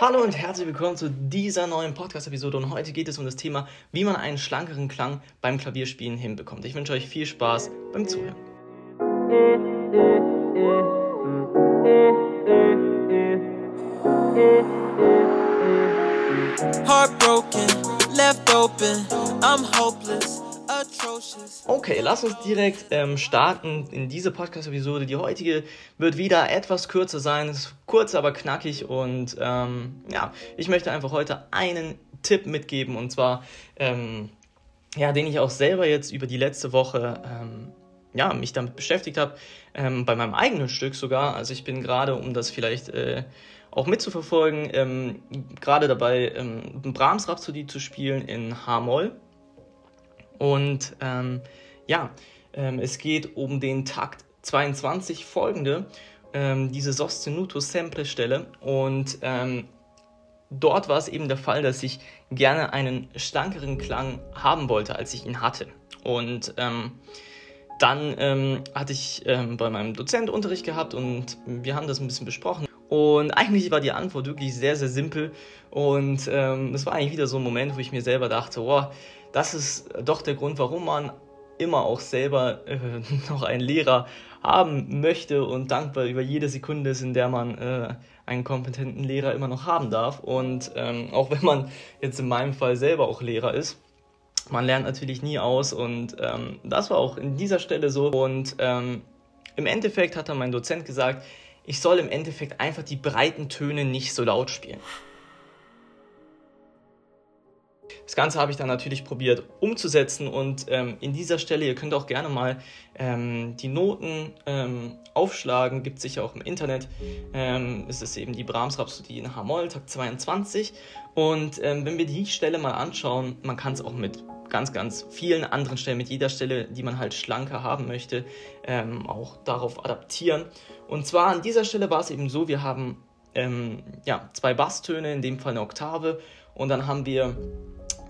Hallo und herzlich willkommen zu dieser neuen Podcast-Episode und heute geht es um das Thema, wie man einen schlankeren Klang beim Klavierspielen hinbekommt. Ich wünsche euch viel Spaß beim Zuhören. Heartbroken, left open, I'm hopeless. Okay, lass uns direkt ähm, starten in diese Podcast-Episode. Die heutige wird wieder etwas kürzer sein, ist kurz, aber knackig und ähm, ja, ich möchte einfach heute einen Tipp mitgeben und zwar, ähm, ja, den ich auch selber jetzt über die letzte Woche ähm, ja, mich damit beschäftigt habe, ähm, bei meinem eigenen Stück sogar. Also ich bin gerade, um das vielleicht äh, auch mitzuverfolgen, ähm, gerade dabei, ähm, Brahms Rhapsodie zu spielen in H-Moll. Und ähm, ja, ähm, es geht um den Takt 22 folgende, ähm, diese Sostenuto Sempre Stelle. Und ähm, dort war es eben der Fall, dass ich gerne einen schlankeren Klang haben wollte, als ich ihn hatte. Und ähm, dann ähm, hatte ich bei meinem Dozent Unterricht gehabt und wir haben das ein bisschen besprochen. Und eigentlich war die Antwort wirklich sehr, sehr simpel. Und es war eigentlich wieder so ein Moment, wo ich mir selber dachte, oh, das ist doch der Grund, warum man immer auch selber äh, noch einen Lehrer haben möchte und dankbar über jede Sekunde ist, in der man äh, einen kompetenten Lehrer immer noch haben darf. Und ähm, auch wenn man jetzt in meinem Fall selber auch Lehrer ist, man lernt natürlich nie aus und ähm, das war auch in dieser Stelle so. Und ähm, im Endeffekt hat dann mein Dozent gesagt, ich soll im Endeffekt einfach die breiten Töne nicht so laut spielen. Das Ganze habe ich dann natürlich probiert umzusetzen und ähm, in dieser Stelle, ihr könnt auch gerne mal ähm, die Noten ähm, aufschlagen, gibt es sicher auch im Internet. Ähm, es ist eben die Brahms Rhapsodie in H-Moll, Takt 22. Und ähm, wenn wir die Stelle mal anschauen, man kann es auch mit ganz, ganz vielen anderen Stellen, mit jeder Stelle, die man halt schlanker haben möchte, ähm, auch darauf adaptieren. Und zwar an dieser Stelle war es eben so, wir haben ja, zwei Basstöne, in dem Fall eine Oktave, und dann haben wir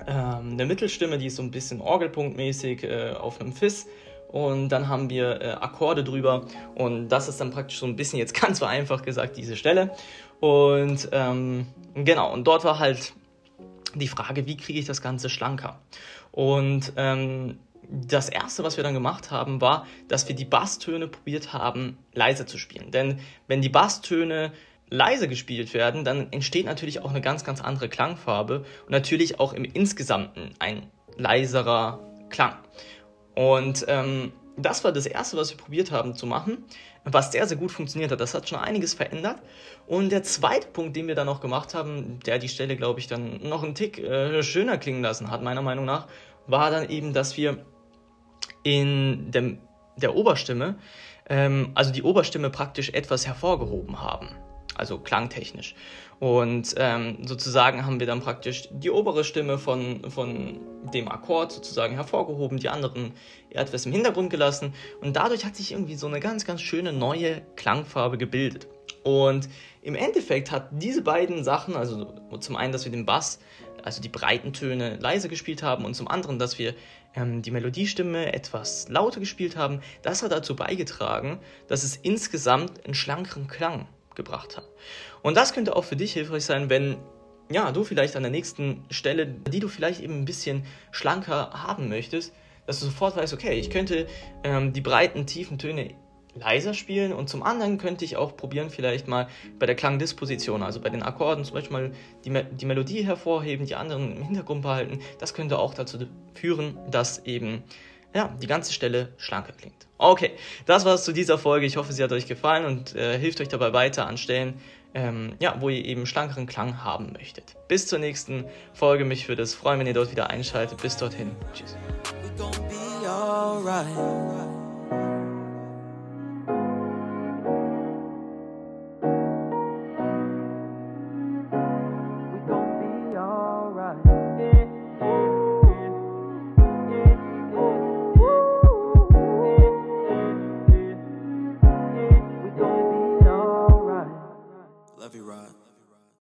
ähm, eine Mittelstimme, die ist so ein bisschen orgelpunktmäßig äh, auf einem Fis. Und dann haben wir äh, Akkorde drüber und das ist dann praktisch so ein bisschen jetzt ganz vereinfacht gesagt diese Stelle. Und ähm, genau, und dort war halt die Frage, wie kriege ich das Ganze schlanker? Und ähm, das erste, was wir dann gemacht haben, war, dass wir die Basstöne probiert haben, leise zu spielen. Denn wenn die Basstöne leise gespielt werden, dann entsteht natürlich auch eine ganz, ganz andere Klangfarbe und natürlich auch im Insgesamten ein leiserer Klang. Und ähm, das war das erste, was wir probiert haben zu machen, was sehr, sehr gut funktioniert hat. Das hat schon einiges verändert. Und der zweite Punkt, den wir dann noch gemacht haben, der die Stelle, glaube ich, dann noch einen Tick äh, schöner klingen lassen hat, meiner Meinung nach, war dann eben, dass wir in dem, der Oberstimme, ähm, also die Oberstimme praktisch etwas hervorgehoben haben also klangtechnisch. Und ähm, sozusagen haben wir dann praktisch die obere Stimme von, von dem Akkord sozusagen hervorgehoben, die anderen etwas im Hintergrund gelassen. Und dadurch hat sich irgendwie so eine ganz, ganz schöne neue Klangfarbe gebildet. Und im Endeffekt hat diese beiden Sachen, also zum einen, dass wir den Bass, also die breiten Töne leise gespielt haben und zum anderen, dass wir ähm, die Melodiestimme etwas lauter gespielt haben, das hat dazu beigetragen, dass es insgesamt einen schlankeren Klang gebracht hat. Und das könnte auch für dich hilfreich sein, wenn ja, du vielleicht an der nächsten Stelle, die du vielleicht eben ein bisschen schlanker haben möchtest, dass du sofort weißt, okay, ich könnte ähm, die breiten, tiefen Töne leiser spielen und zum anderen könnte ich auch probieren, vielleicht mal bei der Klangdisposition, also bei den Akkorden zum Beispiel mal die, Me die Melodie hervorheben, die anderen im Hintergrund behalten. Das könnte auch dazu führen, dass eben ja, die ganze Stelle schlanker klingt. Okay, das war's zu dieser Folge. Ich hoffe, sie hat euch gefallen und äh, hilft euch dabei weiter an Stellen, ähm, ja, wo ihr eben schlankeren Klang haben möchtet. Bis zur nächsten Folge. Mich würde es freuen, wenn ihr dort wieder einschaltet. Bis dorthin. Tschüss.